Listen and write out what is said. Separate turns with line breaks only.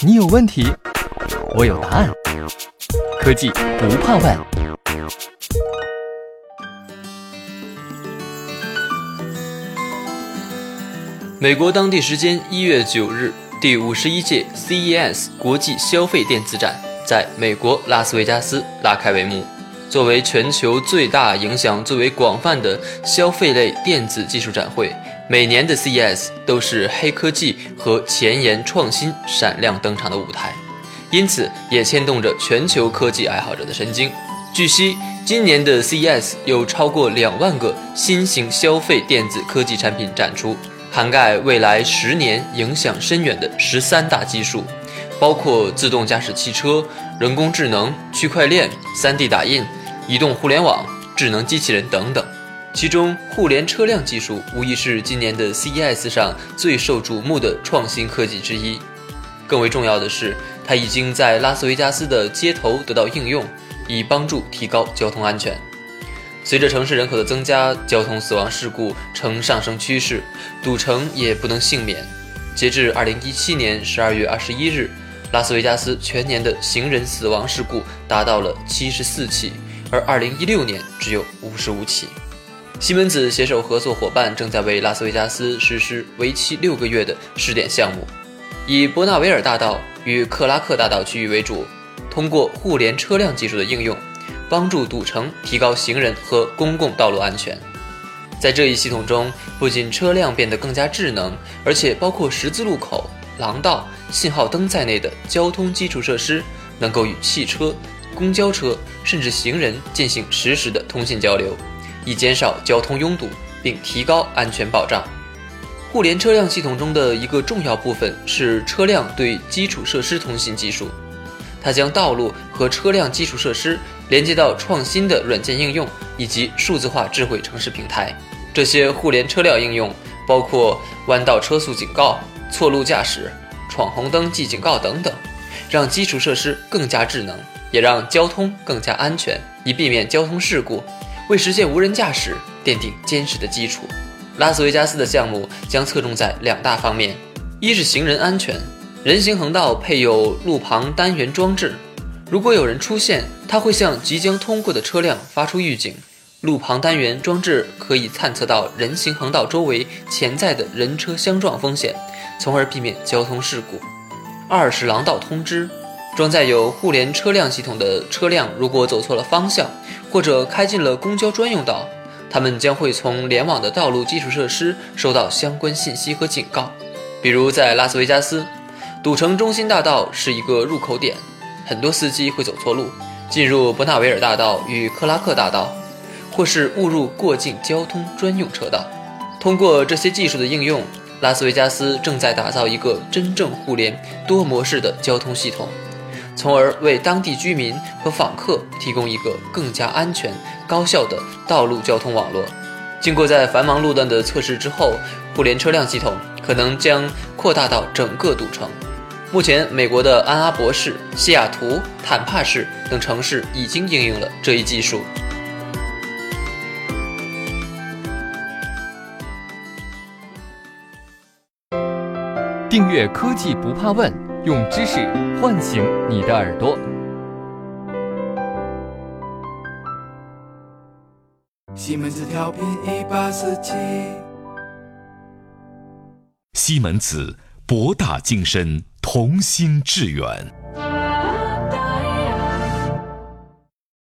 你有问题，我有答案。科技不怕问。
美国当地时间一月九日，第五十一届 CES 国际消费电子展在美国拉斯维加斯拉开帷幕。作为全球最大、影响最为广泛的消费类电子技术展会，每年的 CES 都是黑科技和前沿创新闪亮登场的舞台，因此也牵动着全球科技爱好者的神经。据悉，今年的 CES 有超过两万个新型消费电子科技产品展出，涵盖未来十年影响深远的十三大技术，包括自动驾驶汽车、人工智能、区块链、3D 打印。移动互联网、智能机器人等等，其中互联车辆技术无疑是今年的 CES 上最受瞩目的创新科技之一。更为重要的是，它已经在拉斯维加斯的街头得到应用，以帮助提高交通安全。随着城市人口的增加，交通死亡事故呈上升趋势，赌城也不能幸免。截至2017年12月21日，拉斯维加斯全年的行人死亡事故达到了74起。而2016年只有55起。西门子携手合作伙伴正在为拉斯维加斯实施为期六个月的试点项目，以伯纳维尔大道与克拉克大道区域为主，通过互联车辆技术的应用，帮助赌城提高行人和公共道路安全。在这一系统中，不仅车辆变得更加智能，而且包括十字路口、廊道、信号灯在内的交通基础设施能够与汽车。公交车甚至行人进行实时的通信交流，以减少交通拥堵并提高安全保障。互联车辆系统中的一个重要部分是车辆对基础设施通信技术，它将道路和车辆基础设施连接到创新的软件应用以及数字化智慧城市平台。这些互联车辆应用包括弯道车速警告、错路驾驶、闯红灯记警告等等，让基础设施更加智能。也让交通更加安全，以避免交通事故，为实现无人驾驶奠定坚实的基础。拉斯维加斯的项目将侧重在两大方面：一是行人安全，人行横道配有路旁单元装置，如果有人出现，它会向即将通过的车辆发出预警。路旁单元装置可以探测到人行横道周围潜在的人车相撞风险，从而避免交通事故。二是廊道通知。装载有互联车辆系统的车辆，如果走错了方向，或者开进了公交专用道，他们将会从联网的道路基础设施收到相关信息和警告。比如在拉斯维加斯，赌城中心大道是一个入口点，很多司机会走错路，进入伯纳维尔大道与克拉克大道，或是误入过境交通专用车道。通过这些技术的应用，拉斯维加斯正在打造一个真正互联多模式的交通系统。从而为当地居民和访客提供一个更加安全、高效的道路交通网络。经过在繁忙路段的测试之后，互联车辆系统可能将扩大到整个赌城。目前，美国的安阿伯市、西雅图、坦帕市等城市已经应用了这一技术。
订阅科技不怕问。用知识唤醒你的耳朵。
西门子调频一八四七。
西门子博大精深，同心致远。